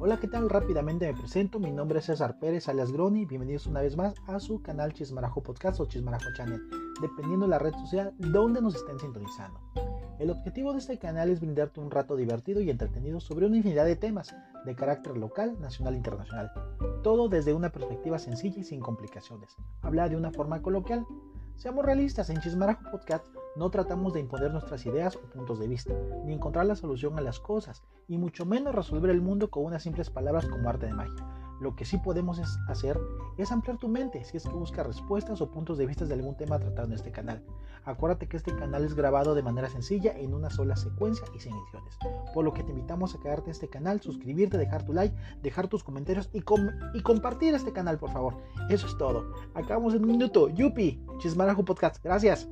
Hola, ¿qué tal? Rápidamente me presento. Mi nombre es César Pérez, alias Groni. Bienvenidos una vez más a su canal Chismarajo Podcast o Chismarajo Channel, dependiendo de la red social donde nos estén sintonizando. El objetivo de este canal es brindarte un rato divertido y entretenido sobre una infinidad de temas de carácter local, nacional e internacional. Todo desde una perspectiva sencilla y sin complicaciones. Habla de una forma coloquial. Seamos realistas, en Chismarajo Podcast no tratamos de imponer nuestras ideas o puntos de vista, ni encontrar la solución a las cosas, y mucho menos resolver el mundo con unas simples palabras como arte de magia. Lo que sí podemos hacer es ampliar tu mente si es que buscas respuestas o puntos de vista de algún tema tratado en este canal. Acuérdate que este canal es grabado de manera sencilla en una sola secuencia y sin ediciones. Por lo que te invitamos a quedarte en este canal, suscribirte, dejar tu like, dejar tus comentarios y, y compartir este canal, por favor. Eso es todo. Acabamos en un minuto. Yupi, Chismarajo Podcast. Gracias.